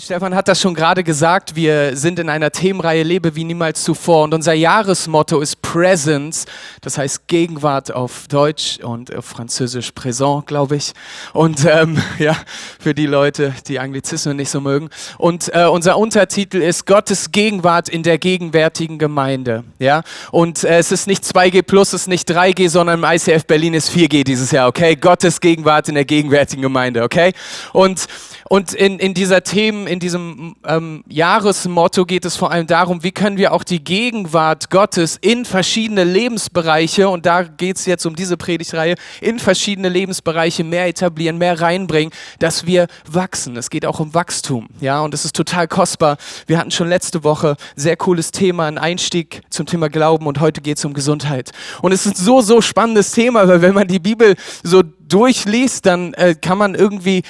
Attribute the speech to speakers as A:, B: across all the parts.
A: Stefan hat das schon gerade gesagt. Wir sind in einer Themenreihe Lebe wie niemals zuvor und unser Jahresmotto ist Presence, das heißt Gegenwart auf Deutsch und auf Französisch Présent, glaube ich. Und ähm, ja, für die Leute, die Anglizismen nicht so mögen. Und äh, unser Untertitel ist Gottes Gegenwart in der gegenwärtigen Gemeinde. Ja, und äh, es ist nicht 2G plus, es ist nicht 3G, sondern im ICF Berlin ist 4G dieses Jahr. Okay, Gottes Gegenwart in der gegenwärtigen Gemeinde. Okay, und und in, in dieser Themen, in diesem ähm, Jahresmotto geht es vor allem darum, wie können wir auch die Gegenwart Gottes in verschiedene Lebensbereiche, und da geht es jetzt um diese Predigtreihe, in verschiedene Lebensbereiche mehr etablieren, mehr reinbringen, dass wir wachsen. Es geht auch um Wachstum, ja, und es ist total kostbar. Wir hatten schon letzte Woche sehr cooles Thema, ein Einstieg zum Thema Glauben und heute geht es um Gesundheit. Und es ist so, so spannendes Thema, weil wenn man die Bibel so durchliest, dann äh, kann man irgendwie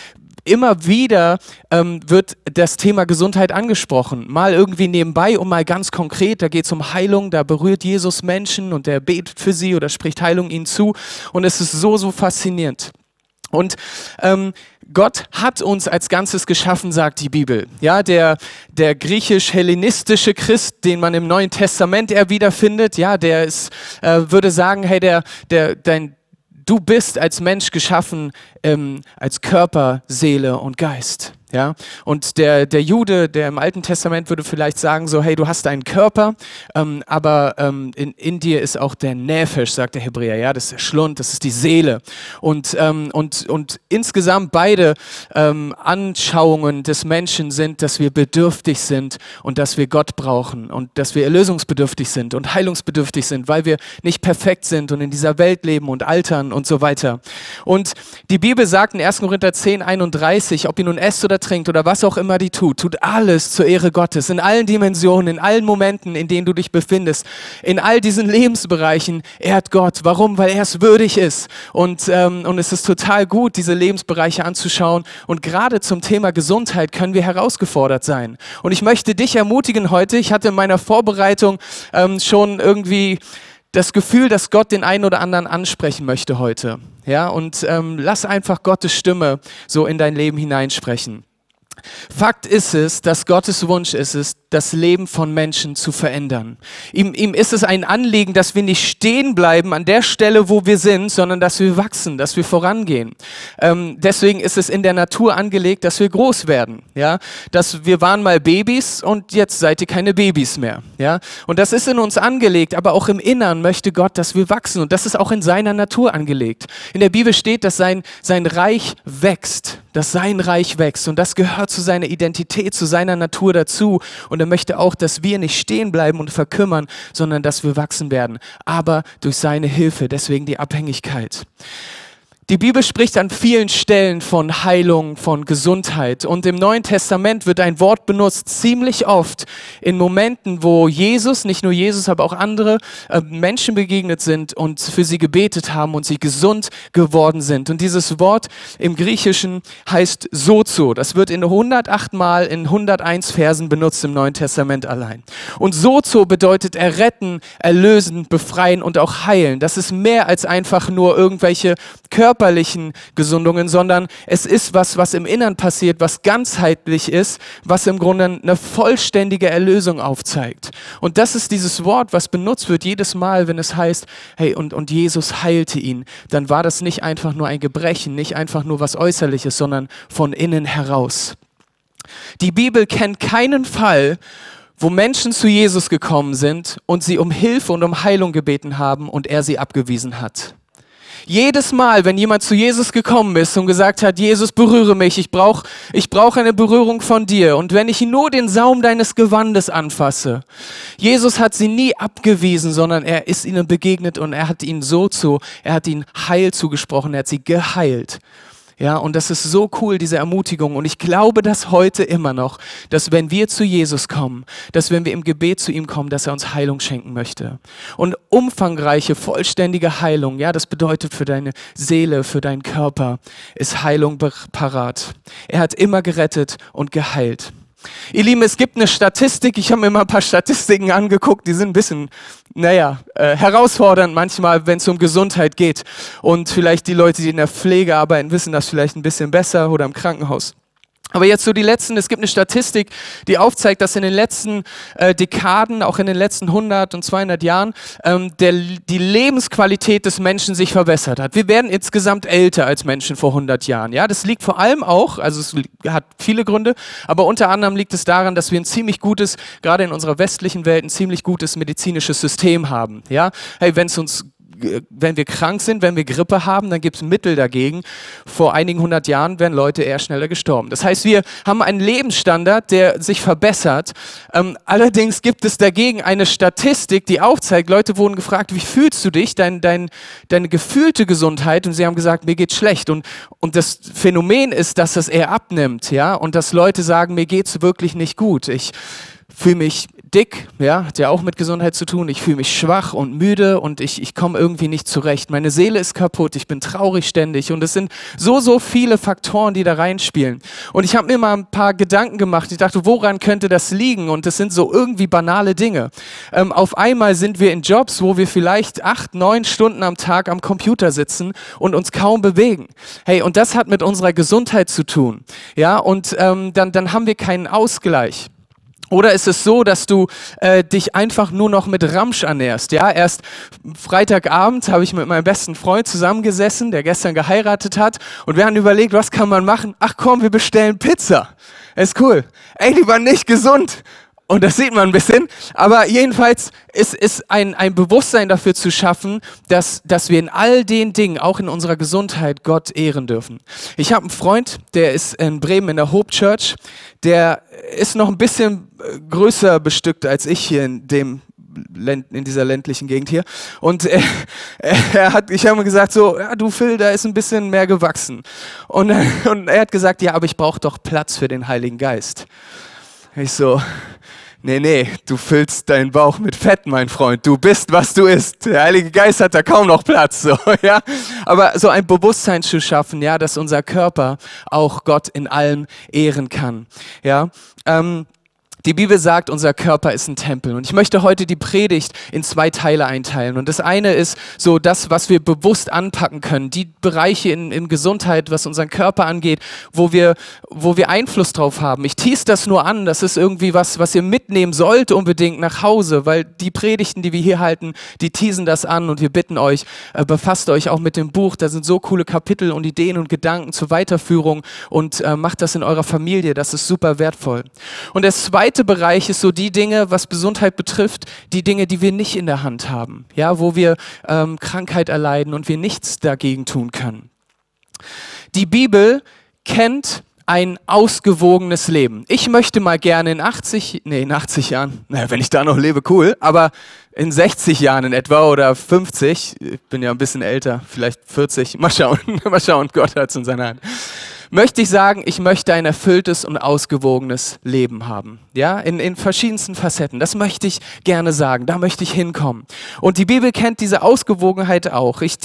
A: immer wieder ähm, wird das Thema Gesundheit angesprochen. Mal irgendwie nebenbei und mal ganz konkret. Da geht es um Heilung, da berührt Jesus Menschen und er betet für sie oder spricht Heilung ihnen zu. Und es ist so, so faszinierend. Und ähm, Gott hat uns als Ganzes geschaffen, sagt die Bibel. Ja, der, der griechisch-hellenistische Christ, den man im Neuen Testament eher wiederfindet, ja, der ist, äh, würde sagen, hey, der, der, dein, du bist als Mensch geschaffen ähm, als Körper, Seele und Geist. Ja? Und der, der Jude, der im Alten Testament würde vielleicht sagen, so, hey, du hast einen Körper, ähm, aber ähm, in, in dir ist auch der Nefesh, sagt der Hebräer, ja, das ist der Schlund, das ist die Seele. Und, ähm, und, und insgesamt beide ähm, Anschauungen des Menschen sind, dass wir bedürftig sind und dass wir Gott brauchen und dass wir erlösungsbedürftig sind und heilungsbedürftig sind, weil wir nicht perfekt sind und in dieser Welt leben und altern und so weiter. Und die Bibel sagt in 1. Korinther 10, 31, ob ihr nun esst oder trinkt oder was auch immer die tut, tut alles zur Ehre Gottes, in allen Dimensionen, in allen Momenten, in denen du dich befindest, in all diesen Lebensbereichen ehrt Gott. Warum? Weil er es würdig ist. Und, ähm, und es ist total gut, diese Lebensbereiche anzuschauen. Und gerade zum Thema Gesundheit können wir herausgefordert sein. Und ich möchte dich ermutigen heute, ich hatte in meiner Vorbereitung ähm, schon irgendwie das Gefühl, dass Gott den einen oder anderen ansprechen möchte heute. Ja, und ähm, lass einfach Gottes Stimme so in dein Leben hineinsprechen. Fakt ist es, dass Gottes Wunsch ist es, das Leben von Menschen zu verändern. Ihm, ihm ist es ein Anliegen, dass wir nicht stehen bleiben an der Stelle, wo wir sind, sondern dass wir wachsen, dass wir vorangehen. Ähm, deswegen ist es in der Natur angelegt, dass wir groß werden. Ja, dass wir waren mal Babys und jetzt seid ihr keine Babys mehr. Ja, und das ist in uns angelegt, aber auch im Innern möchte Gott, dass wir wachsen und das ist auch in seiner Natur angelegt. In der Bibel steht, dass sein sein Reich wächst, dass sein Reich wächst und das gehört zu seiner Identität, zu seiner Natur dazu. Und er möchte auch, dass wir nicht stehen bleiben und verkümmern, sondern dass wir wachsen werden. Aber durch seine Hilfe, deswegen die Abhängigkeit. Die Bibel spricht an vielen Stellen von Heilung, von Gesundheit. Und im Neuen Testament wird ein Wort benutzt, ziemlich oft in Momenten, wo Jesus, nicht nur Jesus, aber auch andere äh, Menschen begegnet sind und für sie gebetet haben und sie gesund geworden sind. Und dieses Wort im Griechischen heißt Sozo. Das wird in 108 Mal in 101 Versen benutzt im Neuen Testament allein. Und Sozo bedeutet erretten, erlösen, befreien und auch heilen. Das ist mehr als einfach nur irgendwelche Körper körperlichen Gesundungen, sondern es ist was, was im Innern passiert, was ganzheitlich ist, was im Grunde eine vollständige Erlösung aufzeigt. Und das ist dieses Wort, was benutzt wird jedes Mal, wenn es heißt, hey, und, und Jesus heilte ihn. Dann war das nicht einfach nur ein Gebrechen, nicht einfach nur was Äußerliches, sondern von innen heraus. Die Bibel kennt keinen Fall, wo Menschen zu Jesus gekommen sind und sie um Hilfe und um Heilung gebeten haben und er sie abgewiesen hat. Jedes Mal, wenn jemand zu Jesus gekommen ist und gesagt hat, Jesus, berühre mich, ich brauche ich brauch eine Berührung von dir. Und wenn ich nur den Saum deines Gewandes anfasse, Jesus hat sie nie abgewiesen, sondern er ist ihnen begegnet und er hat ihnen so zu, er hat ihnen Heil zugesprochen, er hat sie geheilt. Ja, und das ist so cool, diese Ermutigung. Und ich glaube das heute immer noch, dass wenn wir zu Jesus kommen, dass wenn wir im Gebet zu ihm kommen, dass er uns Heilung schenken möchte. Und umfangreiche, vollständige Heilung, ja, das bedeutet für deine Seele, für deinen Körper, ist Heilung parat. Er hat immer gerettet und geheilt. Ihr Lieben, es gibt eine Statistik, ich habe mir mal ein paar Statistiken angeguckt, die sind ein bisschen, naja, äh, herausfordernd manchmal, wenn es um Gesundheit geht. Und vielleicht die Leute, die in der Pflege arbeiten, wissen das vielleicht ein bisschen besser oder im Krankenhaus. Aber jetzt so die letzten, es gibt eine Statistik, die aufzeigt, dass in den letzten äh, Dekaden, auch in den letzten 100 und 200 Jahren, ähm, der, die Lebensqualität des Menschen sich verbessert hat. Wir werden insgesamt älter als Menschen vor 100 Jahren. Ja, das liegt vor allem auch, also es hat viele Gründe, aber unter anderem liegt es daran, dass wir ein ziemlich gutes, gerade in unserer westlichen Welt, ein ziemlich gutes medizinisches System haben. Ja, hey, wenn es uns wenn wir krank sind, wenn wir Grippe haben, dann gibt es Mittel dagegen. Vor einigen hundert Jahren wären Leute eher schneller gestorben. Das heißt, wir haben einen Lebensstandard, der sich verbessert. Ähm, allerdings gibt es dagegen eine Statistik, die aufzeigt, Leute wurden gefragt, wie fühlst du dich, dein, dein, deine gefühlte Gesundheit? Und sie haben gesagt, mir geht schlecht. Und, und das Phänomen ist, dass das eher abnimmt, ja, und dass Leute sagen, mir geht's wirklich nicht gut. Ich fühle mich dick, ja, hat ja auch mit Gesundheit zu tun. Ich fühle mich schwach und müde und ich, ich komme irgendwie nicht zurecht. Meine Seele ist kaputt, ich bin traurig ständig und es sind so, so viele Faktoren, die da reinspielen. Und ich habe mir mal ein paar Gedanken gemacht. Ich dachte, woran könnte das liegen? Und das sind so irgendwie banale Dinge. Ähm, auf einmal sind wir in Jobs, wo wir vielleicht acht, neun Stunden am Tag am Computer sitzen und uns kaum bewegen. Hey, und das hat mit unserer Gesundheit zu tun. Ja, und ähm, dann, dann haben wir keinen Ausgleich. Oder ist es so, dass du äh, dich einfach nur noch mit Ramsch ernährst? Ja, erst Freitagabend habe ich mit meinem besten Freund zusammengesessen, der gestern geheiratet hat, und wir haben überlegt, was kann man machen? Ach komm, wir bestellen Pizza. Ist cool. Ey, die waren nicht gesund. Und das sieht man ein bisschen. Aber jedenfalls ist, ist ein, ein Bewusstsein dafür zu schaffen, dass, dass wir in all den Dingen, auch in unserer Gesundheit, Gott ehren dürfen. Ich habe einen Freund, der ist in Bremen in der Hope Church. Der ist noch ein bisschen äh, größer bestückt als ich hier in dem in dieser ländlichen Gegend hier. Und er, er hat, ich habe ihm gesagt, so, ja, du Phil, da ist ein bisschen mehr gewachsen. Und, und er hat gesagt, ja, aber ich brauche doch Platz für den Heiligen Geist. Ich so, nee, nee, du füllst deinen Bauch mit Fett, mein Freund. Du bist, was du isst. Der Heilige Geist hat da kaum noch Platz, so, ja. Aber so ein Bewusstsein zu schaffen, ja, dass unser Körper auch Gott in allem ehren kann, ja. Ähm, die Bibel sagt, unser Körper ist ein Tempel. Und ich möchte heute die Predigt in zwei Teile einteilen. Und das eine ist so das, was wir bewusst anpacken können. Die Bereiche in, in Gesundheit, was unseren Körper angeht, wo wir, wo wir Einfluss drauf haben. Ich tease das nur an. Das ist irgendwie was, was ihr mitnehmen sollt unbedingt nach Hause, weil die Predigten, die wir hier halten, die teasen das an. Und wir bitten euch, äh, befasst euch auch mit dem Buch. Da sind so coole Kapitel und Ideen und Gedanken zur Weiterführung. Und äh, macht das in eurer Familie. Das ist super wertvoll. Und das zweite zweite Bereich ist so die Dinge, was Gesundheit betrifft, die Dinge, die wir nicht in der Hand haben, ja, wo wir ähm, Krankheit erleiden und wir nichts dagegen tun können. Die Bibel kennt ein ausgewogenes Leben. Ich möchte mal gerne in 80, nee, in 80 Jahren, naja, wenn ich da noch lebe, cool, aber in 60 Jahren in etwa oder 50, ich bin ja ein bisschen älter, vielleicht 40, mal schauen, mal schauen, Gott hat es in seiner Hand möchte ich sagen, ich möchte ein erfülltes und ausgewogenes Leben haben. Ja, in, in verschiedensten Facetten. Das möchte ich gerne sagen. Da möchte ich hinkommen. Und die Bibel kennt diese Ausgewogenheit auch. Ich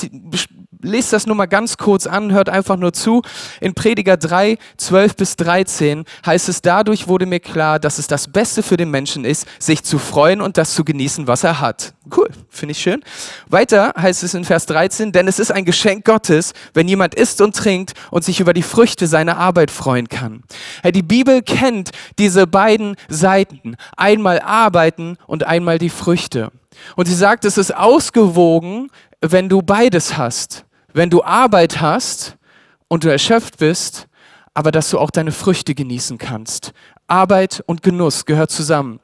A: lest das nur mal ganz kurz an, hört einfach nur zu. In Prediger 3, 12 bis 13 heißt es, dadurch wurde mir klar, dass es das Beste für den Menschen ist, sich zu freuen und das zu genießen, was er hat. Cool, finde ich schön. Weiter heißt es in Vers 13, denn es ist ein Geschenk Gottes, wenn jemand isst und trinkt und sich über die Früchte seiner Arbeit freuen kann. Die Bibel kennt diese beiden Seiten, einmal arbeiten und einmal die Früchte. Und sie sagt, es ist ausgewogen, wenn du beides hast wenn du Arbeit hast und du erschöpft bist, aber dass du auch deine Früchte genießen kannst. Arbeit und Genuss gehört zusammen.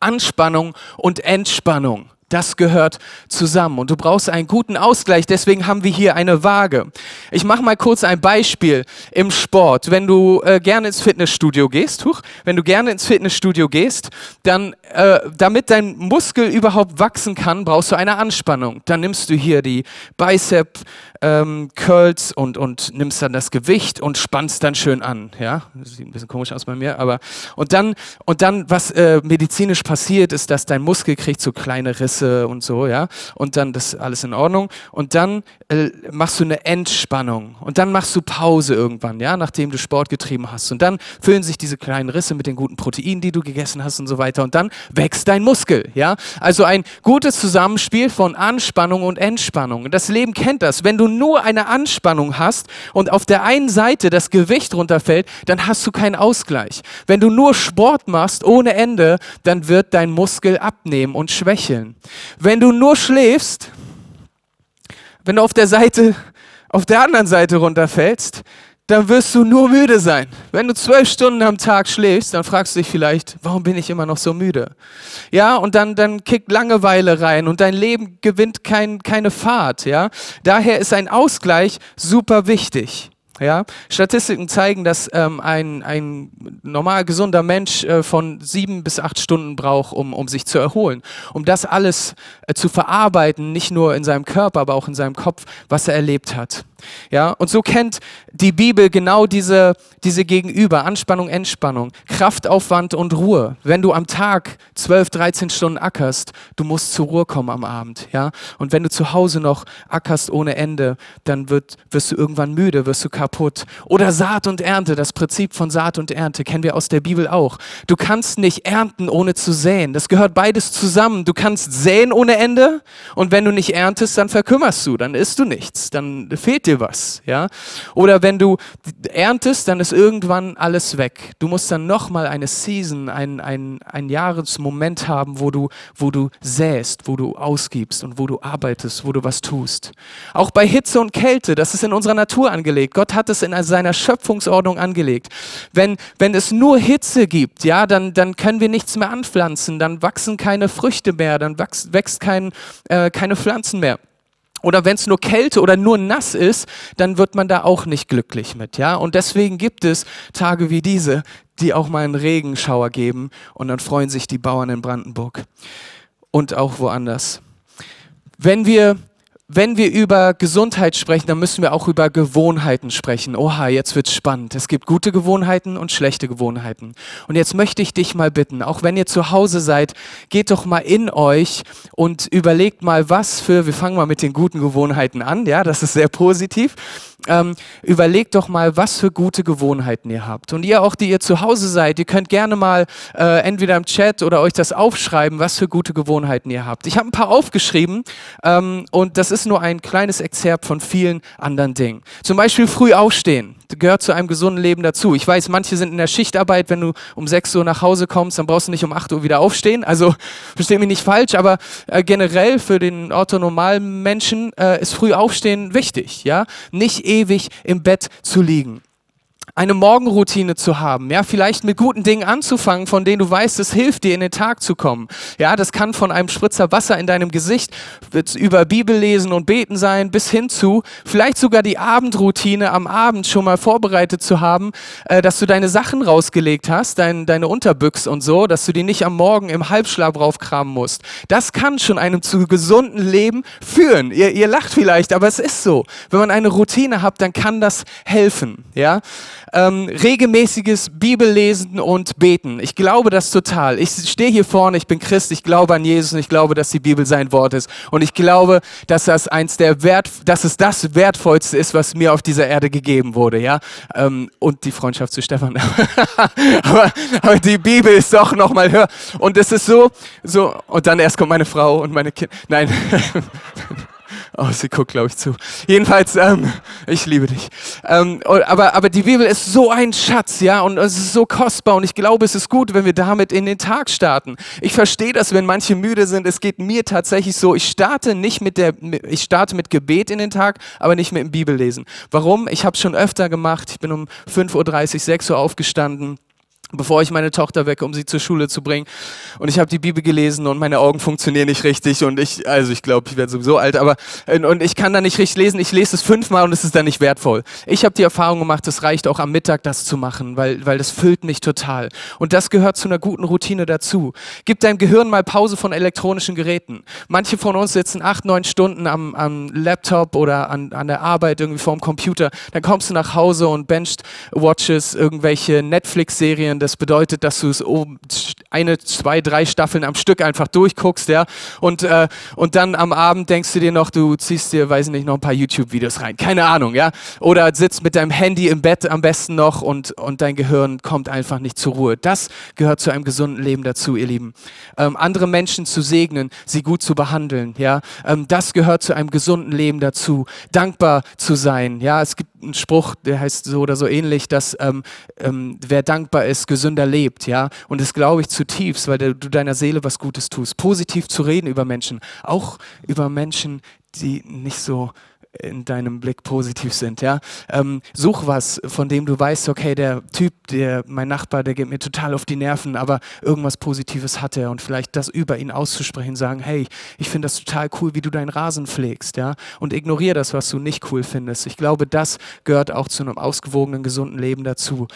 A: Anspannung und Entspannung Das gehört zusammen und du brauchst einen guten Ausgleich. Deswegen haben wir hier eine Waage. Ich mache mal kurz ein Beispiel im Sport. Wenn du äh, gerne ins Fitnessstudio gehst, huch, wenn du gerne ins Fitnessstudio gehst, dann, äh, damit dein Muskel überhaupt wachsen kann, brauchst du eine Anspannung. Dann nimmst du hier die Bicep ähm, Curls und, und nimmst dann das Gewicht und spannst dann schön an. Ja, das sieht ein bisschen komisch aus bei mir, aber und dann und dann was äh, medizinisch passiert, ist, dass dein Muskel kriegt so kleine Risse und so, ja. Und dann das alles in Ordnung. Und dann machst du eine Entspannung. Und dann machst du Pause irgendwann, ja, nachdem du Sport getrieben hast. Und dann füllen sich diese kleinen Risse mit den guten Proteinen, die du gegessen hast und so weiter. Und dann wächst dein Muskel, ja. Also ein gutes Zusammenspiel von Anspannung und Entspannung. Das Leben kennt das. Wenn du nur eine Anspannung hast und auf der einen Seite das Gewicht runterfällt, dann hast du keinen Ausgleich. Wenn du nur Sport machst ohne Ende, dann wird dein Muskel abnehmen und schwächeln. Wenn du nur schläfst, wenn du auf der Seite, auf der anderen Seite runterfällst, dann wirst du nur müde sein. Wenn du zwölf Stunden am Tag schläfst, dann fragst du dich vielleicht, warum bin ich immer noch so müde? Ja, und dann, dann kickt Langeweile rein und dein Leben gewinnt kein, keine Fahrt. Ja, daher ist ein Ausgleich super wichtig. Ja, Statistiken zeigen, dass ähm, ein, ein normal gesunder Mensch äh, von sieben bis acht Stunden braucht, um, um sich zu erholen. Um das alles äh, zu verarbeiten, nicht nur in seinem Körper, aber auch in seinem Kopf, was er erlebt hat. Ja, und so kennt die Bibel genau diese, diese Gegenüber, Anspannung, Entspannung, Kraftaufwand und Ruhe. Wenn du am Tag 12, 13 Stunden ackerst, du musst zur Ruhe kommen am Abend. Ja? Und wenn du zu Hause noch ackerst ohne Ende, dann wird, wirst du irgendwann müde, wirst du kaputt. Oder Saat und Ernte, das Prinzip von Saat und Ernte kennen wir aus der Bibel auch. Du kannst nicht ernten, ohne zu säen. Das gehört beides zusammen. Du kannst säen ohne Ende und wenn du nicht erntest, dann verkümmerst du, dann isst du nichts, dann fehlt dir dir was, ja? Oder wenn du erntest, dann ist irgendwann alles weg. Du musst dann nochmal eine Season, ein, ein, ein Jahresmoment haben, wo du, wo du säst, wo du ausgibst und wo du arbeitest, wo du was tust. Auch bei Hitze und Kälte, das ist in unserer Natur angelegt. Gott hat es in seiner Schöpfungsordnung angelegt. Wenn, wenn es nur Hitze gibt, ja, dann, dann können wir nichts mehr anpflanzen, dann wachsen keine Früchte mehr, dann wächst, wächst kein, äh, keine Pflanzen mehr. Oder wenn es nur Kälte oder nur nass ist, dann wird man da auch nicht glücklich mit, ja? Und deswegen gibt es Tage wie diese, die auch mal einen Regenschauer geben und dann freuen sich die Bauern in Brandenburg und auch woanders. Wenn wir wenn wir über Gesundheit sprechen, dann müssen wir auch über Gewohnheiten sprechen. Oha, jetzt wird's spannend. Es gibt gute Gewohnheiten und schlechte Gewohnheiten. Und jetzt möchte ich dich mal bitten, auch wenn ihr zu Hause seid, geht doch mal in euch und überlegt mal, was für, wir fangen mal mit den guten Gewohnheiten an, ja, das ist sehr positiv ähm, überlegt doch mal, was für gute Gewohnheiten ihr habt. Und ihr auch, die ihr zu Hause seid, ihr könnt gerne mal äh, entweder im Chat oder euch das aufschreiben, was für gute Gewohnheiten ihr habt. Ich habe ein paar aufgeschrieben ähm, und das ist nur ein kleines Exzerpt von vielen anderen Dingen. Zum Beispiel früh aufstehen gehört zu einem gesunden Leben dazu. Ich weiß, manche sind in der Schichtarbeit, wenn du um 6 Uhr nach Hause kommst, dann brauchst du nicht um 8 Uhr wieder aufstehen. Also versteh mich nicht falsch, aber äh, generell für den orthonormalen Menschen äh, ist früh aufstehen wichtig, ja? Nicht ewig im Bett zu liegen eine Morgenroutine zu haben, ja, vielleicht mit guten Dingen anzufangen, von denen du weißt, es hilft dir in den Tag zu kommen. Ja, das kann von einem Spritzer Wasser in deinem Gesicht über Bibel lesen und beten sein, bis hin zu vielleicht sogar die Abendroutine am Abend schon mal vorbereitet zu haben, äh, dass du deine Sachen rausgelegt hast, dein, deine Unterbüchs und so, dass du die nicht am Morgen im Halbschlaf raufkramen musst. Das kann schon einem zu gesunden Leben führen. Ihr, ihr lacht vielleicht, aber es ist so. Wenn man eine Routine hat, dann kann das helfen, ja ähm, regelmäßiges Bibellesen und Beten. Ich glaube das total. Ich stehe hier vorne, ich bin Christ, ich glaube an Jesus und ich glaube, dass die Bibel sein Wort ist. Und ich glaube, dass das eins der Wert, dass es das Wertvollste ist, was mir auf dieser Erde gegeben wurde, ja. Ähm, und die Freundschaft zu Stefan. aber, aber, die Bibel ist doch noch mal höher. Und es ist so, so. Und dann erst kommt meine Frau und meine Kinder. Nein. Oh, sie guckt, glaube ich, zu. Jedenfalls, ähm, ich liebe dich. Ähm, aber, aber die Bibel ist so ein Schatz, ja, und es ist so kostbar und ich glaube, es ist gut, wenn wir damit in den Tag starten. Ich verstehe das, wenn manche müde sind. Es geht mir tatsächlich so, ich starte nicht mit der, ich starte mit Gebet in den Tag, aber nicht mit dem Bibellesen. Warum? Ich habe es schon öfter gemacht. Ich bin um 5.30 Uhr, 6 Uhr aufgestanden bevor ich meine Tochter wecke, um sie zur Schule zu bringen. Und ich habe die Bibel gelesen und meine Augen funktionieren nicht richtig und ich, also ich glaube, ich werde sowieso alt, aber und ich kann da nicht richtig lesen. Ich lese es fünfmal und es ist dann nicht wertvoll. Ich habe die Erfahrung gemacht, es reicht auch am Mittag, das zu machen, weil, weil das füllt mich total. Und das gehört zu einer guten Routine dazu. Gib deinem Gehirn mal Pause von elektronischen Geräten. Manche von uns sitzen acht, neun Stunden am, am Laptop oder an, an der Arbeit irgendwie vorm Computer. Dann kommst du nach Hause und bencht Watches irgendwelche Netflix-Serien das bedeutet, dass du es um eine, zwei, drei Staffeln am Stück einfach durchguckst, ja. Und, äh, und dann am Abend denkst du dir noch, du ziehst dir, weiß nicht, noch ein paar YouTube-Videos rein. Keine Ahnung, ja. Oder sitzt mit deinem Handy im Bett am besten noch und, und dein Gehirn kommt einfach nicht zur Ruhe. Das gehört zu einem gesunden Leben dazu, ihr Lieben. Ähm, andere Menschen zu segnen, sie gut zu behandeln, ja. Ähm, das gehört zu einem gesunden Leben dazu. Dankbar zu sein, ja. Es gibt einen Spruch, der heißt so oder so ähnlich, dass ähm, ähm wer dankbar ist, gesünder lebt, ja. Und das glaube ich zutiefst, weil du deiner Seele was Gutes tust. Positiv zu reden über Menschen, auch über Menschen, die nicht so in deinem Blick positiv sind, ja. Ähm, such was, von dem du weißt, okay, der Typ, der, mein Nachbar, der geht mir total auf die Nerven, aber irgendwas Positives hat er und vielleicht das über ihn auszusprechen, sagen, hey, ich finde das total cool, wie du deinen Rasen pflegst, ja. Und ignoriere das, was du nicht cool findest. Ich glaube, das gehört auch zu einem ausgewogenen, gesunden Leben dazu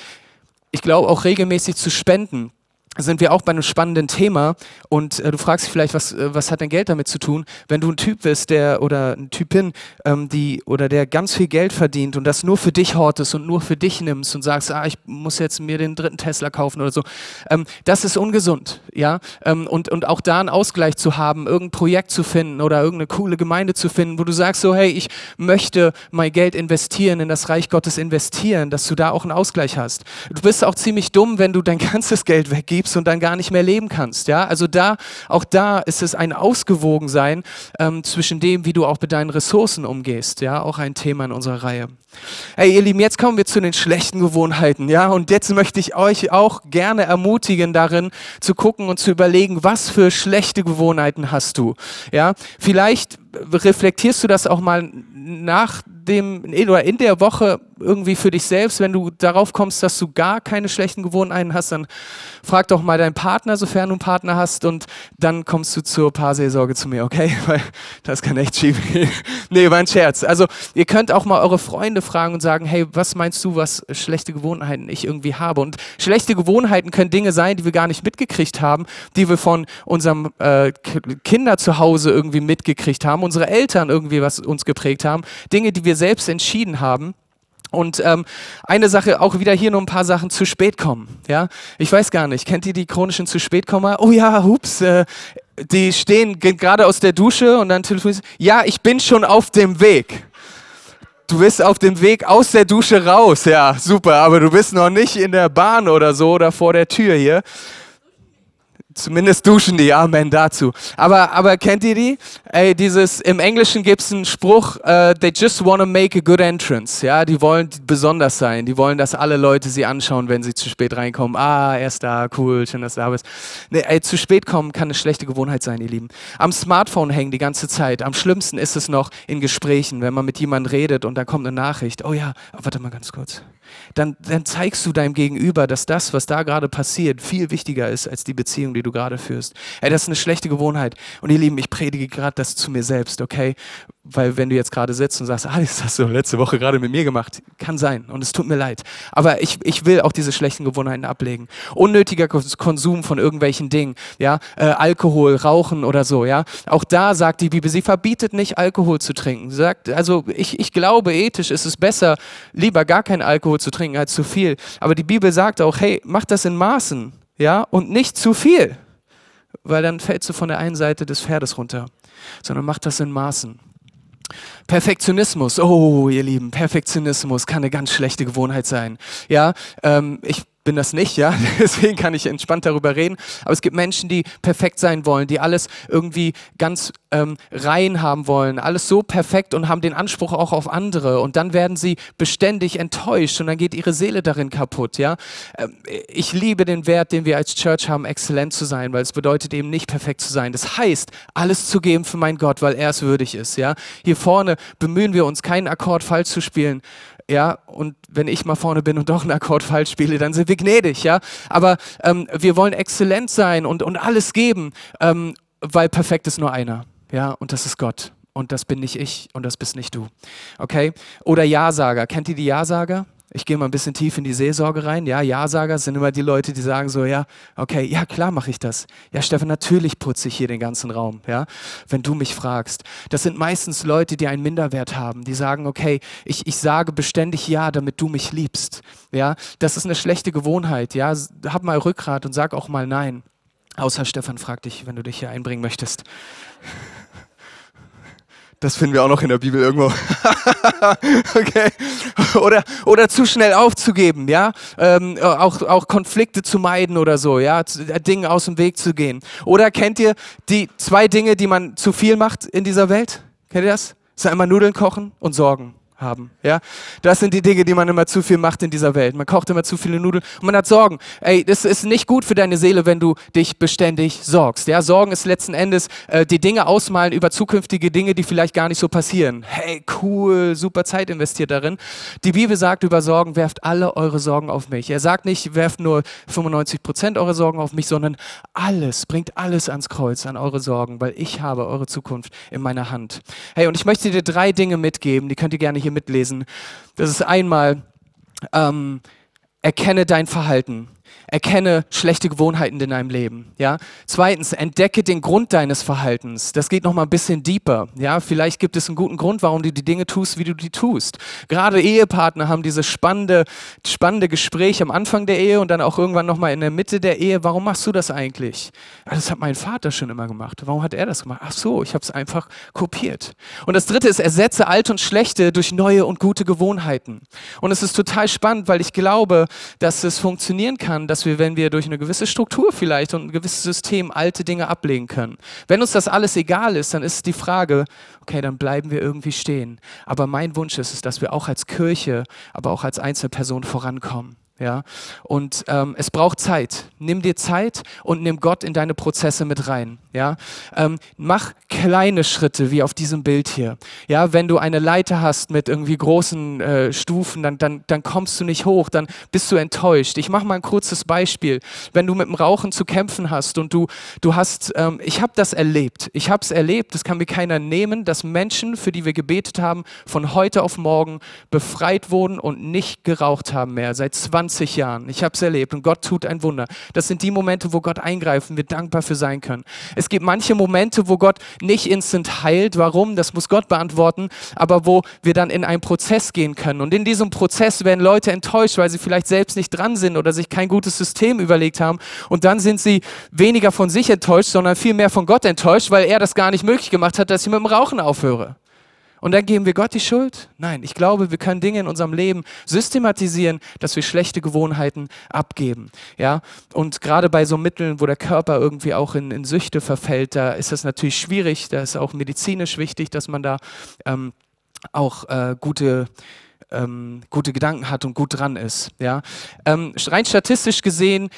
A: ich glaube auch regelmäßig zu spenden sind wir auch bei einem spannenden Thema und äh, du fragst dich vielleicht, was, äh, was hat denn Geld damit zu tun? Wenn du ein Typ bist, der oder eine Typin, ähm, die oder der ganz viel Geld verdient und das nur für dich hortest und nur für dich nimmst und sagst, ah, ich muss jetzt mir den dritten Tesla kaufen oder so, ähm, das ist ungesund, ja. Ähm, und, und auch da einen Ausgleich zu haben, irgendein Projekt zu finden oder irgendeine coole Gemeinde zu finden, wo du sagst so, hey, ich möchte mein Geld investieren, in das Reich Gottes investieren, dass du da auch einen Ausgleich hast. Du bist auch ziemlich dumm, wenn du dein ganzes Geld weggibst lebst und dann gar nicht mehr leben kannst. Ja? Also da, auch da ist es ein Ausgewogensein ähm, zwischen dem, wie du auch mit deinen Ressourcen umgehst. Ja, auch ein Thema in unserer Reihe. Hey, ihr Lieben, jetzt kommen wir zu den schlechten Gewohnheiten. Ja, und jetzt möchte ich euch auch gerne ermutigen, darin zu gucken und zu überlegen, was für schlechte Gewohnheiten hast du. Ja, vielleicht reflektierst du das auch mal nach dem oder in der Woche irgendwie für dich selbst, wenn du darauf kommst, dass du gar keine schlechten Gewohnheiten hast, dann frag doch mal deinen Partner, sofern du einen Partner hast, und dann kommst du zur Paarseelsorge zu mir, okay? Weil das kann echt schief gehen. nee, war ein Scherz. Also, ihr könnt auch mal eure Freunde fragen und sagen, hey, was meinst du, was schlechte Gewohnheiten ich irgendwie habe? Und schlechte Gewohnheiten können Dinge sein, die wir gar nicht mitgekriegt haben, die wir von unserem äh, Kinder zu Hause irgendwie mitgekriegt haben, unsere Eltern irgendwie was uns geprägt haben, Dinge, die wir selbst entschieden haben. Und ähm, eine Sache, auch wieder hier nur ein paar Sachen zu spät kommen. Ja, ich weiß gar nicht. Kennt ihr die chronischen zu spät kommen? Oh ja, hups. Äh, die stehen gerade aus der Dusche und dann telefonieren. Ja, ich bin schon auf dem Weg. Du bist auf dem Weg aus der Dusche raus. Ja, super. Aber du bist noch nicht in der Bahn oder so oder vor der Tür hier. Zumindest duschen die, Amen dazu. Aber, aber kennt ihr die? Ey, dieses, im Englischen gibt es einen Spruch, uh, they just want to make a good entrance. Ja, die wollen besonders sein. Die wollen, dass alle Leute sie anschauen, wenn sie zu spät reinkommen. Ah, er ist da, cool, schön, dass du da bist. Nee, ey, zu spät kommen kann eine schlechte Gewohnheit sein, ihr Lieben. Am Smartphone hängen die ganze Zeit. Am schlimmsten ist es noch in Gesprächen, wenn man mit jemandem redet und da kommt eine Nachricht. Oh ja, warte mal ganz kurz dann, dann zeigst du deinem Gegenüber, dass das, was da gerade passiert, viel wichtiger ist als die Beziehung, die du gerade führst. Ey, das ist eine schlechte Gewohnheit. Und ihr Lieben, ich predige gerade das zu mir selbst, okay? Weil wenn du jetzt gerade sitzt und sagst, ah, das hast du letzte Woche gerade mit mir gemacht, kann sein und es tut mir leid. Aber ich, ich will auch diese schlechten Gewohnheiten ablegen. Unnötiger Konsum von irgendwelchen Dingen, ja, äh, Alkohol, Rauchen oder so, ja. Auch da sagt die Bibel, sie verbietet nicht Alkohol zu trinken. Sie sagt, also ich, ich glaube, ethisch ist es besser, lieber gar keinen Alkohol zu trinken als zu viel. Aber die Bibel sagt auch, hey, mach das in Maßen, ja, und nicht zu viel. Weil dann fällst du von der einen Seite des Pferdes runter, sondern mach das in Maßen. Perfektionismus, oh ihr Lieben, Perfektionismus kann eine ganz schlechte Gewohnheit sein. Ja, ähm, ich bin das nicht, ja, deswegen kann ich entspannt darüber reden. Aber es gibt Menschen, die perfekt sein wollen, die alles irgendwie ganz ähm, rein haben wollen, alles so perfekt und haben den Anspruch auch auf andere. Und dann werden sie beständig enttäuscht und dann geht ihre Seele darin kaputt, ja. Ähm, ich liebe den Wert, den wir als Church haben, exzellent zu sein, weil es bedeutet eben nicht perfekt zu sein. Das heißt, alles zu geben für meinen Gott, weil er es würdig ist, ja. Hier vorne bemühen wir uns, keinen Akkord falsch zu spielen, ja, und wenn ich mal vorne bin und doch einen Akkord falsch spiele, dann sind wir gnädig, ja. Aber ähm, wir wollen exzellent sein und, und alles geben, ähm, weil perfekt ist nur einer, ja, und das ist Gott. Und das bin nicht ich und das bist nicht du. Okay? Oder Ja-Sager. Kennt ihr die Ja-Sager? Ich gehe mal ein bisschen tief in die Seelsorge rein. Ja, Ja-Sager sind immer die Leute, die sagen so, ja, okay, ja, klar mache ich das. Ja, Stefan, natürlich putze ich hier den ganzen Raum, ja, wenn du mich fragst. Das sind meistens Leute, die einen Minderwert haben, die sagen, okay, ich, ich sage beständig Ja, damit du mich liebst. Ja, das ist eine schlechte Gewohnheit, ja. Hab mal Rückgrat und sag auch mal Nein. Außer Stefan fragt dich, wenn du dich hier einbringen möchtest. Das finden wir auch noch in der Bibel irgendwo. okay. Oder, oder zu schnell aufzugeben, ja. Ähm, auch, auch Konflikte zu meiden oder so, ja. Äh, Dinge aus dem Weg zu gehen. Oder kennt ihr die zwei Dinge, die man zu viel macht in dieser Welt? Kennt ihr das? Das ist einmal Nudeln kochen und Sorgen haben. Ja? Das sind die Dinge, die man immer zu viel macht in dieser Welt. Man kocht immer zu viele Nudeln und man hat Sorgen. Ey, das ist nicht gut für deine Seele, wenn du dich beständig sorgst. Ja? Sorgen ist letzten Endes äh, die Dinge ausmalen über zukünftige Dinge, die vielleicht gar nicht so passieren. Hey, cool, super Zeit investiert darin. Die Bibel sagt über Sorgen, werft alle eure Sorgen auf mich. Er sagt nicht, werft nur 95 Prozent eurer Sorgen auf mich, sondern alles, bringt alles ans Kreuz, an eure Sorgen, weil ich habe eure Zukunft in meiner Hand. Hey, und ich möchte dir drei Dinge mitgeben, die könnt ihr gerne hier hier mitlesen. Das ist einmal, ähm, erkenne dein Verhalten. Erkenne schlechte Gewohnheiten in deinem Leben. Ja? Zweitens, entdecke den Grund deines Verhaltens. Das geht noch mal ein bisschen deeper. Ja? Vielleicht gibt es einen guten Grund, warum du die Dinge tust, wie du die tust. Gerade Ehepartner haben diese spannende, spannende Gespräche am Anfang der Ehe und dann auch irgendwann noch mal in der Mitte der Ehe. Warum machst du das eigentlich? Ja, das hat mein Vater schon immer gemacht. Warum hat er das gemacht? Ach so, ich habe es einfach kopiert. Und das Dritte ist, ersetze alte und schlechte durch neue und gute Gewohnheiten. Und es ist total spannend, weil ich glaube, dass es funktionieren kann, dass dass wir, wenn wir durch eine gewisse Struktur vielleicht und ein gewisses System alte Dinge ablegen können. Wenn uns das alles egal ist, dann ist die Frage, okay, dann bleiben wir irgendwie stehen. Aber mein Wunsch ist es, dass wir auch als Kirche, aber auch als Einzelperson vorankommen. Ja? Und ähm, es braucht Zeit. Nimm dir Zeit und nimm Gott in deine Prozesse mit rein. Ja? Ähm, mach kleine Schritte, wie auf diesem Bild hier. Ja, wenn du eine Leiter hast mit irgendwie großen äh, Stufen, dann, dann, dann kommst du nicht hoch, dann bist du enttäuscht. Ich mache mal ein kurzes Beispiel. Wenn du mit dem Rauchen zu kämpfen hast und du, du hast, ähm, ich habe das erlebt. Ich habe es erlebt, das kann mir keiner nehmen, dass Menschen, für die wir gebetet haben, von heute auf morgen befreit wurden und nicht geraucht haben mehr. Seit 20 20 Jahren. Ich habe es erlebt und Gott tut ein Wunder. Das sind die Momente, wo Gott eingreift und wir dankbar für sein können. Es gibt manche Momente, wo Gott nicht instant heilt. Warum? Das muss Gott beantworten. Aber wo wir dann in einen Prozess gehen können. Und in diesem Prozess werden Leute enttäuscht, weil sie vielleicht selbst nicht dran sind oder sich kein gutes System überlegt haben. Und dann sind sie weniger von sich enttäuscht, sondern viel mehr von Gott enttäuscht, weil er das gar nicht möglich gemacht hat, dass ich mit dem Rauchen aufhöre. Und dann geben wir Gott die Schuld? Nein, ich glaube, wir können Dinge in unserem Leben systematisieren, dass wir schlechte Gewohnheiten abgeben. Ja? Und gerade bei so Mitteln, wo der Körper irgendwie auch in, in Süchte verfällt, da ist das natürlich schwierig. Da ist auch medizinisch wichtig, dass man da ähm, auch äh, gute ähm, gute Gedanken hat und gut dran ist. Ja? Ähm, rein statistisch gesehen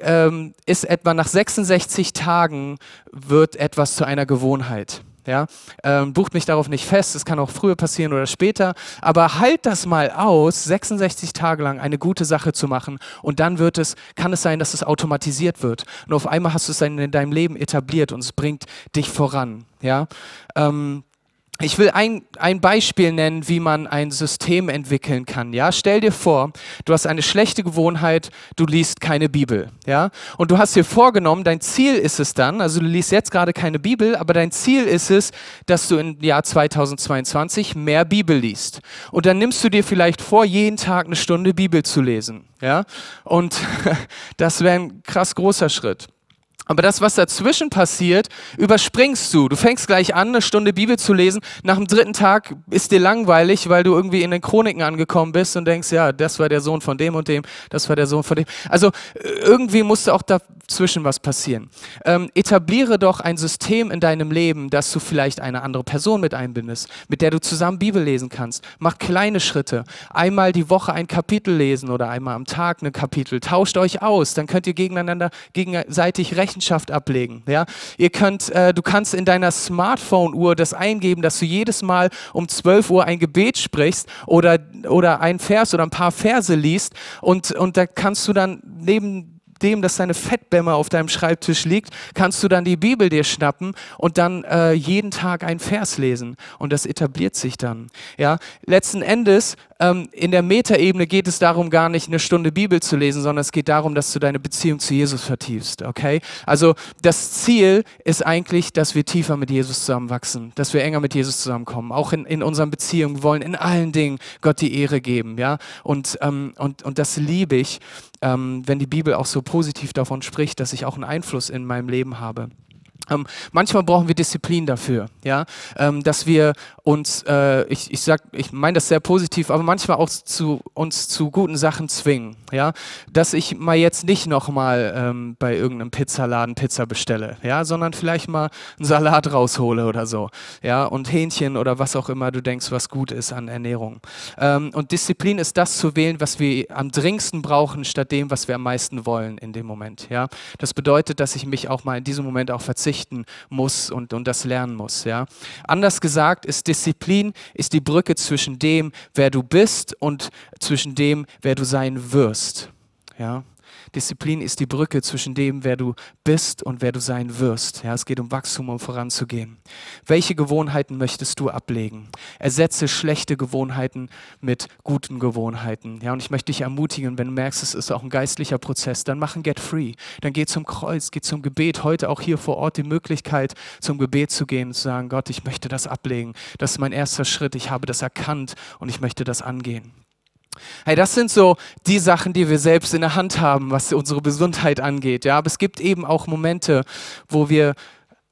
A: ähm, ist etwa nach 66 Tagen wird etwas zu einer Gewohnheit. Ja? Ähm, bucht mich darauf nicht fest, es kann auch früher passieren oder später, aber halt das mal aus, 66 Tage lang eine gute Sache zu machen und dann wird es, kann es sein, dass es automatisiert wird. Und auf einmal hast du es in deinem Leben etabliert und es bringt dich voran. Ja? Ähm, ich will ein, ein Beispiel nennen, wie man ein System entwickeln kann. Ja, stell dir vor, du hast eine schlechte Gewohnheit, du liest keine Bibel. Ja, und du hast dir vorgenommen, dein Ziel ist es dann, also du liest jetzt gerade keine Bibel, aber dein Ziel ist es, dass du im Jahr 2022 mehr Bibel liest. Und dann nimmst du dir vielleicht vor, jeden Tag eine Stunde Bibel zu lesen. Ja, und das wäre ein krass großer Schritt. Aber das, was dazwischen passiert, überspringst du. Du fängst gleich an, eine Stunde Bibel zu lesen. Nach dem dritten Tag ist dir langweilig, weil du irgendwie in den Chroniken angekommen bist und denkst, ja, das war der Sohn von dem und dem, das war der Sohn von dem. Also irgendwie musste auch dazwischen was passieren. Ähm, etabliere doch ein System in deinem Leben, dass du vielleicht eine andere Person mit einbindest, mit der du zusammen Bibel lesen kannst. Mach kleine Schritte. Einmal die Woche ein Kapitel lesen oder einmal am Tag ein Kapitel. Tauscht euch aus, dann könnt ihr gegeneinander gegenseitig rechnen Rechenschaft ablegen. Ja? Ihr könnt, äh, du kannst in deiner Smartphone-Uhr das eingeben, dass du jedes Mal um 12 Uhr ein Gebet sprichst oder, oder ein Vers oder ein paar Verse liest und, und da kannst du dann neben dem, dass deine Fettbämme auf deinem Schreibtisch liegt, kannst du dann die Bibel dir schnappen und dann äh, jeden Tag einen Vers lesen. Und das etabliert sich dann. Ja, letzten Endes ähm, in der Metaebene geht es darum, gar nicht eine Stunde Bibel zu lesen, sondern es geht darum, dass du deine Beziehung zu Jesus vertiefst. Okay? Also das Ziel ist eigentlich, dass wir tiefer mit Jesus zusammenwachsen, dass wir enger mit Jesus zusammenkommen, auch in, in unseren Beziehungen. Wollen in allen Dingen Gott die Ehre geben. Ja? Und, ähm, und, und das liebe ich, ähm, wenn die Bibel auch so positiv davon spricht, dass ich auch einen Einfluss in meinem Leben habe. Ähm, manchmal brauchen wir Disziplin dafür, ja, ähm, dass wir uns, äh, ich, ich sag, ich meine das sehr positiv, aber manchmal auch zu uns zu guten Sachen zwingen, ja, dass ich mal jetzt nicht nochmal ähm, bei irgendeinem Pizzaladen Pizza bestelle, ja, sondern vielleicht mal einen Salat raushole oder so, ja, und Hähnchen oder was auch immer du denkst, was gut ist an Ernährung. Ähm, und Disziplin ist das zu wählen, was wir am dringendsten brauchen, statt dem, was wir am meisten wollen in dem Moment, ja. Das bedeutet, dass ich mich auch mal in diesem Moment auch verzichte verzichten muss und, und das lernen muss. Ja? Anders gesagt ist Disziplin ist die Brücke zwischen dem, wer du bist und zwischen dem, wer du sein wirst. Ja? Disziplin ist die Brücke zwischen dem, wer du bist und wer du sein wirst. Ja, es geht um Wachstum, um voranzugehen. Welche Gewohnheiten möchtest du ablegen? Ersetze schlechte Gewohnheiten mit guten Gewohnheiten. Ja, und ich möchte dich ermutigen, wenn du merkst, es ist auch ein geistlicher Prozess, dann mach ein Get Free. Dann geh zum Kreuz, geh zum Gebet. Heute auch hier vor Ort die Möglichkeit, zum Gebet zu gehen und zu sagen, Gott, ich möchte das ablegen. Das ist mein erster Schritt. Ich habe das erkannt und ich möchte das angehen. Hey, das sind so die Sachen, die wir selbst in der Hand haben, was unsere Gesundheit angeht. Ja, aber es gibt eben auch Momente, wo wir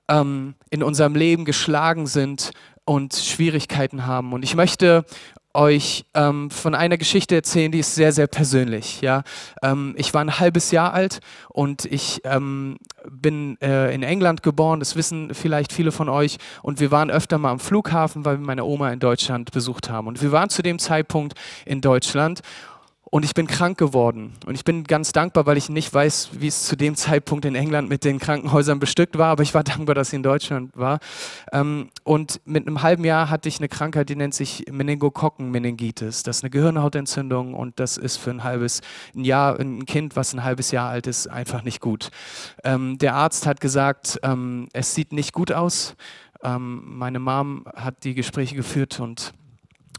A: ähm, in unserem Leben geschlagen sind und Schwierigkeiten haben. Und ich möchte euch ähm, von einer Geschichte erzählen, die ist sehr, sehr persönlich. Ja? Ähm, ich war ein halbes Jahr alt und ich ähm, bin äh, in England geboren, das wissen vielleicht viele von euch. Und wir waren öfter mal am Flughafen, weil wir meine Oma in Deutschland besucht haben. Und wir waren zu dem Zeitpunkt in Deutschland und ich bin krank geworden. Und ich bin ganz dankbar, weil ich nicht weiß, wie es zu dem Zeitpunkt in England mit den Krankenhäusern bestückt war, aber ich war dankbar, dass sie in Deutschland war. Ähm, und mit einem halben Jahr hatte ich eine Krankheit, die nennt sich Meningokokkenmeningitis. Das ist eine Gehirnhautentzündung und das ist für ein halbes ein Jahr, ein Kind, was ein halbes Jahr alt ist, einfach nicht gut. Ähm, der Arzt hat gesagt, ähm, es sieht nicht gut aus. meine Mom hat die Gespräche geführt und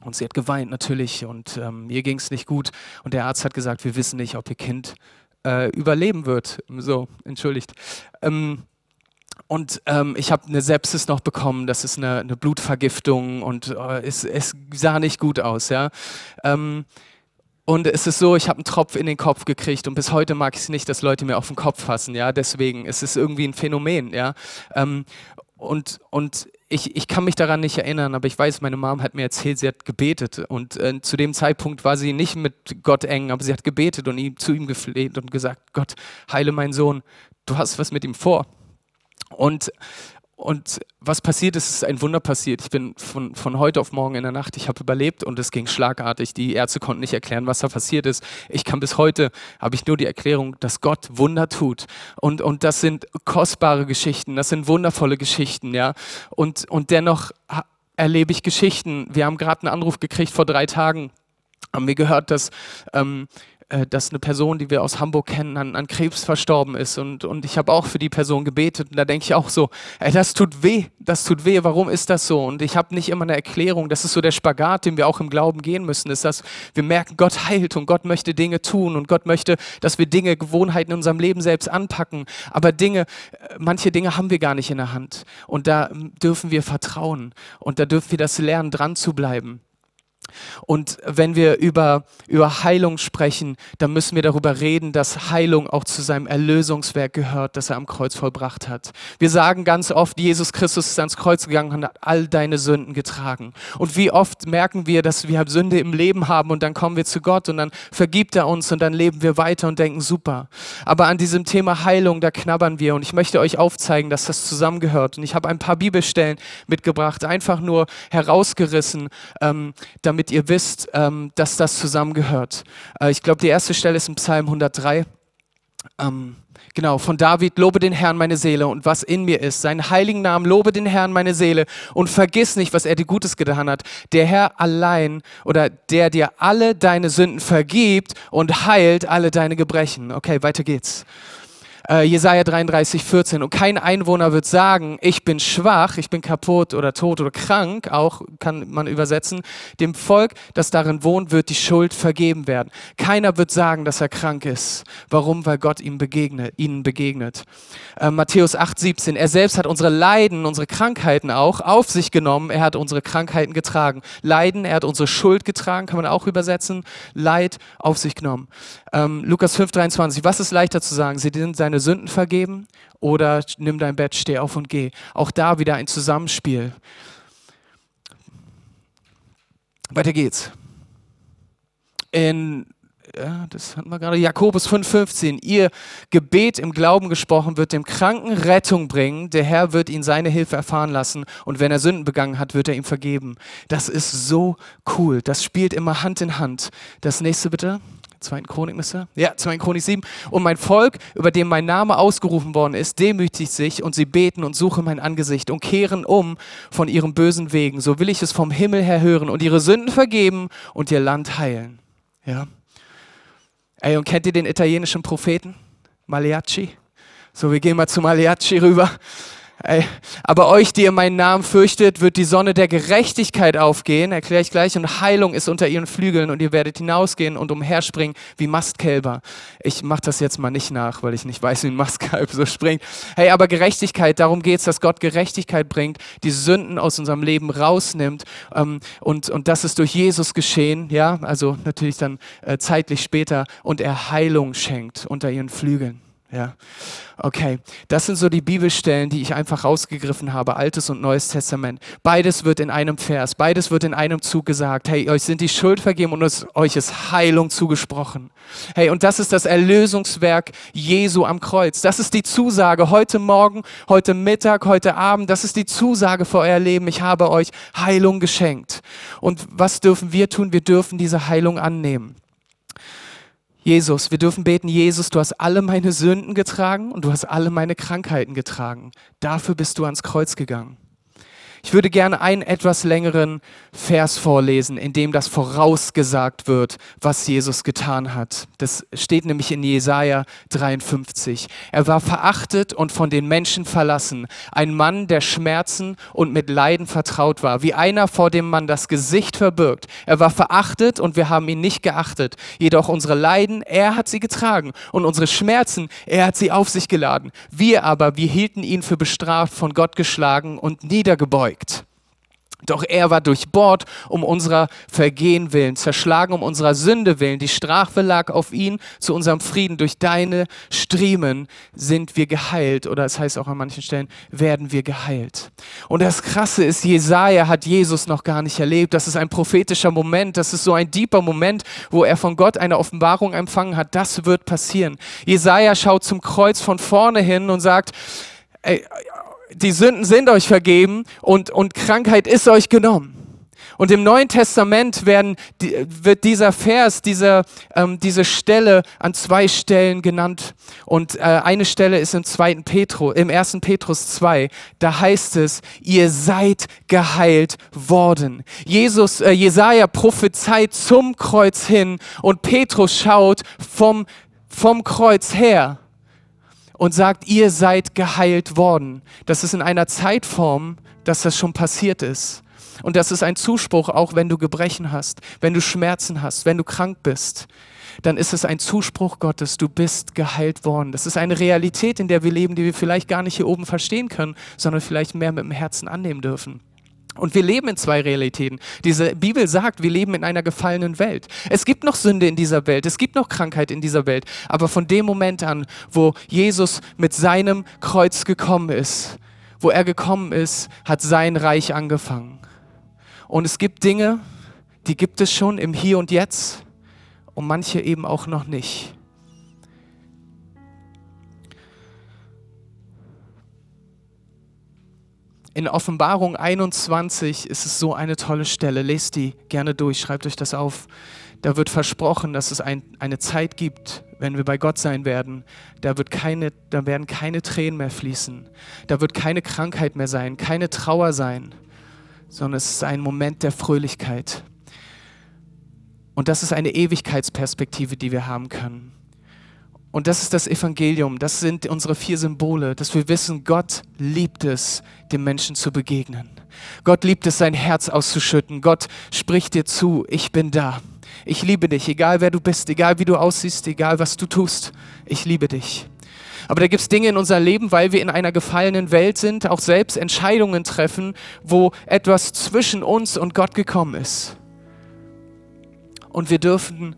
A: und sie hat geweint natürlich und ähm, ihr ging es nicht gut. Und der Arzt hat gesagt, wir wissen nicht, ob ihr Kind äh, überleben wird. So, entschuldigt. Ähm, und ähm, ich habe eine Sepsis noch bekommen, das ist eine, eine Blutvergiftung und äh, es, es, sah nicht gut aus. Ja? Ähm, und es ist so, ich habe einen Tropf in den Kopf gekriegt und bis heute mag ich es nicht, dass Leute mir auf den Kopf fassen. Ja, deswegen es ist irgendwie ein Phänomen. Ja, ähm, und, und ich, ich kann mich daran nicht erinnern, aber ich weiß, meine Mom hat mir erzählt, sie hat gebetet und äh, zu dem Zeitpunkt war sie nicht mit Gott eng, aber sie hat gebetet und ihm, zu ihm gefleht und gesagt, Gott, heile meinen Sohn, du hast was mit ihm vor. Und und was passiert ist, ist ein Wunder passiert. Ich bin von, von heute auf morgen in der Nacht, ich habe überlebt und es ging schlagartig. Die Ärzte konnten nicht erklären, was da passiert ist. Ich kann bis heute, habe ich nur die Erklärung, dass Gott Wunder tut. Und, und das sind kostbare Geschichten, das sind wundervolle Geschichten, ja. Und, und dennoch erlebe ich Geschichten. Wir haben gerade einen Anruf gekriegt vor drei Tagen, haben wir gehört, dass ähm, äh, dass eine Person, die wir aus Hamburg kennen, an, an Krebs verstorben ist. Und, und ich habe auch für die Person gebetet. Und da denke ich auch so, ey, das tut weh, das tut weh, warum ist das so? Und ich habe nicht immer eine Erklärung. Das ist so der Spagat, den wir auch im Glauben gehen müssen, ist, dass wir merken, Gott heilt und Gott möchte Dinge tun und Gott möchte, dass wir Dinge, Gewohnheiten in unserem Leben selbst anpacken. Aber Dinge, äh, manche Dinge haben wir gar nicht in der Hand. Und da dürfen wir vertrauen und da dürfen wir das lernen, dran zu bleiben. Und wenn wir über, über Heilung sprechen, dann müssen wir darüber reden, dass Heilung auch zu seinem Erlösungswerk gehört, das er am Kreuz vollbracht hat. Wir sagen ganz oft, Jesus Christus ist ans Kreuz gegangen und hat all deine Sünden getragen. Und wie oft merken wir, dass wir Sünde im Leben haben und dann kommen wir zu Gott und dann vergibt er uns und dann leben wir weiter und denken, super. Aber an diesem Thema Heilung, da knabbern wir und ich möchte euch aufzeigen, dass das zusammengehört. Und ich habe ein paar Bibelstellen mitgebracht, einfach nur herausgerissen, ähm, damit damit ihr wisst, ähm, dass das zusammengehört. Äh, ich glaube, die erste Stelle ist im Psalm 103. ähm, genau, von David, lobe den Herrn meine Seele und was in mir ist. Seinen heiligen Namen, lobe den Herrn meine Seele und vergiss nicht, was er dir Gutes getan hat. Der Herr allein oder der dir alle deine Sünden vergibt und heilt alle deine Gebrechen. Okay, weiter geht's äh, Jesaja 33, 14. Und kein Einwohner wird sagen, ich bin schwach, ich bin kaputt oder tot oder krank, auch kann man übersetzen. Dem Volk, das darin wohnt, wird die Schuld vergeben werden. Keiner wird sagen, dass er krank ist. Warum? Weil Gott ihm begegnet, ihnen begegnet. Äh, Matthäus 8, 17. Er selbst hat unsere Leiden, unsere Krankheiten auch auf sich genommen. Er hat unsere Krankheiten getragen. Leiden, er hat unsere Schuld getragen, kann man auch übersetzen. Leid auf sich genommen. Ähm, Lukas 5, 23. Was ist leichter zu sagen? Sie sind seine deine Sünden vergeben oder nimm dein Bett, steh auf und geh. Auch da wieder ein Zusammenspiel. Weiter geht's. In ja, das hatten wir gerade, Jakobus 5,15. Ihr Gebet im Glauben gesprochen wird dem Kranken Rettung bringen. Der Herr wird ihn seine Hilfe erfahren lassen und wenn er Sünden begangen hat, wird er ihm vergeben. Das ist so cool. Das spielt immer Hand in Hand. Das nächste bitte. Zweiten Chronik müsste. Ja, Zweiten Chronik 7. Und mein Volk, über dem mein Name ausgerufen worden ist, demütigt sich und sie beten und suchen mein Angesicht und kehren um von ihren bösen Wegen. So will ich es vom Himmel her hören und ihre Sünden vergeben und ihr Land heilen. Ja. Ey, und kennt ihr den italienischen Propheten? Maleacci? So, wir gehen mal zu Maleacci rüber. Aber euch, die ihr meinen Namen fürchtet, wird die Sonne der Gerechtigkeit aufgehen, erkläre ich gleich, und Heilung ist unter ihren Flügeln und ihr werdet hinausgehen und umherspringen wie Mastkälber. Ich mache das jetzt mal nicht nach, weil ich nicht weiß, wie ein Mastkalb so springt. Hey, aber Gerechtigkeit, darum geht es, dass Gott Gerechtigkeit bringt, die Sünden aus unserem Leben rausnimmt ähm, und, und das ist durch Jesus geschehen, ja, also natürlich dann äh, zeitlich später und er Heilung schenkt unter ihren Flügeln. Ja, okay. Das sind so die Bibelstellen, die ich einfach rausgegriffen habe, Altes und Neues Testament. Beides wird in einem Vers, beides wird in einem Zug gesagt. Hey, euch sind die Schuld vergeben und es, euch ist Heilung zugesprochen. Hey, und das ist das Erlösungswerk Jesu am Kreuz. Das ist die Zusage heute Morgen, heute Mittag, heute Abend. Das ist die Zusage für euer Leben. Ich habe euch Heilung geschenkt. Und was dürfen wir tun? Wir dürfen diese Heilung annehmen. Jesus, wir dürfen beten, Jesus, du hast alle meine Sünden getragen und du hast alle meine Krankheiten getragen. Dafür bist du ans Kreuz gegangen. Ich würde gerne einen etwas längeren Vers vorlesen, in dem das vorausgesagt wird, was Jesus getan hat. Das steht nämlich in Jesaja 53. Er war verachtet und von den Menschen verlassen, ein Mann, der Schmerzen und mit Leiden vertraut war, wie einer, vor dem man das Gesicht verbirgt. Er war verachtet und wir haben ihn nicht geachtet. Jedoch unsere Leiden, er hat sie getragen und unsere Schmerzen, er hat sie auf sich geladen. Wir aber, wir hielten ihn für bestraft, von Gott geschlagen und niedergebeugt gebeugt. Doch er war durchbohrt um unserer Vergehen willen, zerschlagen um unserer Sünde willen. Die Strafe lag auf ihn zu unserem Frieden. Durch deine Striemen sind wir geheilt. Oder es heißt auch an manchen Stellen, werden wir geheilt. Und das Krasse ist, Jesaja hat Jesus noch gar nicht erlebt. Das ist ein prophetischer Moment. Das ist so ein deeper Moment, wo er von Gott eine Offenbarung empfangen hat. Das wird passieren. Jesaja schaut zum Kreuz von vorne hin und sagt, ey, die Sünden sind euch vergeben und, und Krankheit ist euch genommen. Und im Neuen Testament werden, wird dieser Vers, dieser, ähm, diese Stelle an zwei Stellen genannt. Und äh, eine Stelle ist im, zweiten Petru, im 1. Petrus 2. Da heißt es, ihr seid geheilt worden. Jesus, äh, Jesaja prophezeit zum Kreuz hin und Petrus schaut vom, vom Kreuz her und sagt, ihr seid geheilt worden. Das ist in einer Zeitform, dass das schon passiert ist. Und das ist ein Zuspruch, auch wenn du Gebrechen hast, wenn du Schmerzen hast, wenn du krank bist. Dann ist es ein Zuspruch Gottes, du bist geheilt worden. Das ist eine Realität, in der wir leben, die wir vielleicht gar nicht hier oben verstehen können, sondern vielleicht mehr mit dem Herzen annehmen dürfen. Und wir leben in zwei Realitäten. Diese Bibel sagt, wir leben in einer gefallenen Welt. Es gibt noch Sünde in dieser Welt, es gibt noch Krankheit in dieser Welt. Aber von dem Moment an, wo Jesus mit seinem Kreuz gekommen ist, wo er gekommen ist, hat sein Reich angefangen. Und es gibt Dinge, die gibt es schon im Hier und Jetzt und manche eben auch noch nicht. In Offenbarung 21 ist es so eine tolle Stelle. Lest die gerne durch, schreibt euch das auf. Da wird versprochen, dass es ein, eine Zeit gibt, wenn wir bei Gott sein werden. Da, wird keine, da werden keine Tränen mehr fließen. Da wird keine Krankheit mehr sein, keine Trauer sein, sondern es ist ein Moment der Fröhlichkeit. Und das ist eine Ewigkeitsperspektive, die wir haben können. Und das ist das Evangelium, das sind unsere vier Symbole, dass wir wissen, Gott liebt es, dem Menschen zu begegnen. Gott liebt es, sein Herz auszuschütten. Gott spricht dir zu, ich bin da. Ich liebe dich, egal wer du bist, egal wie du aussiehst, egal was du tust. Ich liebe dich. Aber da gibt es Dinge in unserem Leben, weil wir in einer gefallenen Welt sind, auch selbst Entscheidungen treffen, wo etwas zwischen uns und Gott gekommen ist. Und wir dürfen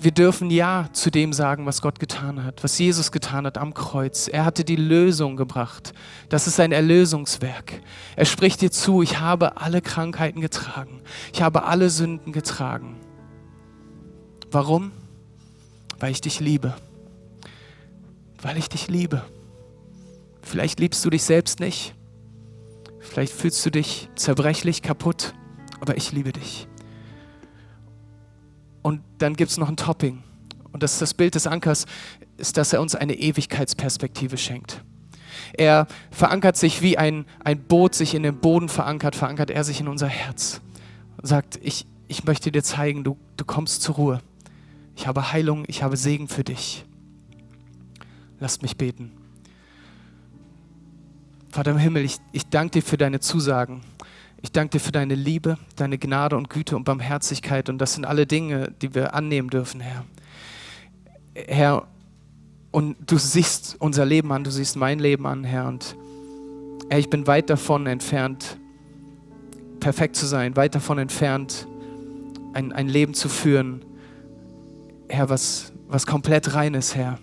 A: wir dürfen Ja zu dem sagen, was Gott getan hat, was Jesus getan hat am Kreuz. Er hatte die Lösung gebracht. Das ist ein Erlösungswerk. Er spricht dir zu, ich habe alle Krankheiten getragen. Ich habe alle Sünden getragen. Warum? Weil ich dich liebe. Weil ich dich liebe. Vielleicht liebst du dich selbst nicht. Vielleicht fühlst du dich zerbrechlich, kaputt. Aber ich liebe dich. Und dann gibt es noch ein Topping. Und das ist das Bild des Ankers, ist, dass er uns eine Ewigkeitsperspektive schenkt. Er verankert sich wie ein, ein Boot sich in den Boden verankert, verankert er sich in unser Herz und sagt, ich, ich möchte dir zeigen, du, du kommst zur Ruhe. Ich habe Heilung, ich habe Segen für dich. Lasst mich beten. Vater im Himmel, ich, ich danke dir für deine Zusagen. Ich danke dir für deine Liebe, deine Gnade und Güte und Barmherzigkeit. Und das sind alle Dinge, die wir annehmen dürfen, Herr. Herr, und du siehst unser Leben an, du siehst mein Leben an, Herr. Und Herr, ich bin weit davon entfernt, perfekt zu sein, weit davon entfernt, ein, ein Leben zu führen, Herr, was, was komplett rein ist, Herr.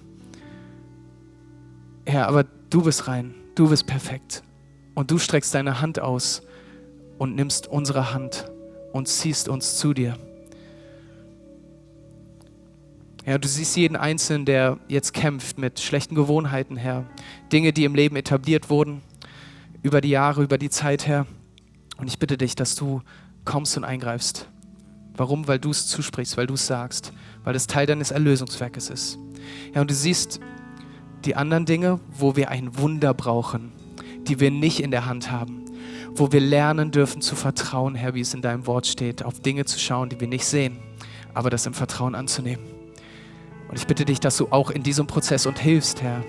A: Herr, aber du bist rein, du bist perfekt. Und du streckst deine Hand aus und nimmst unsere Hand und ziehst uns zu dir. Herr, du siehst jeden Einzelnen, der jetzt kämpft mit schlechten Gewohnheiten, Herr. Dinge, die im Leben etabliert wurden, über die Jahre, über die Zeit, Herr. Und ich bitte dich, dass du kommst und eingreifst. Warum? Weil du es zusprichst, weil du es sagst, weil es Teil deines Erlösungswerkes ist. Ja, und du siehst die anderen Dinge, wo wir ein Wunder brauchen, die wir nicht in der Hand haben wo wir lernen dürfen zu vertrauen, Herr, wie es in deinem Wort steht, auf Dinge zu schauen, die wir nicht sehen, aber das im Vertrauen anzunehmen. Und ich bitte dich, dass du auch in diesem Prozess und hilfst, Herr,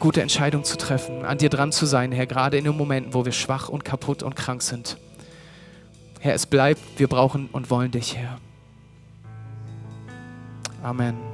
A: gute Entscheidungen zu treffen, an dir dran zu sein, Herr, gerade in den Momenten, wo wir schwach und kaputt und krank sind. Herr, es bleibt, wir brauchen und wollen dich, Herr. Amen.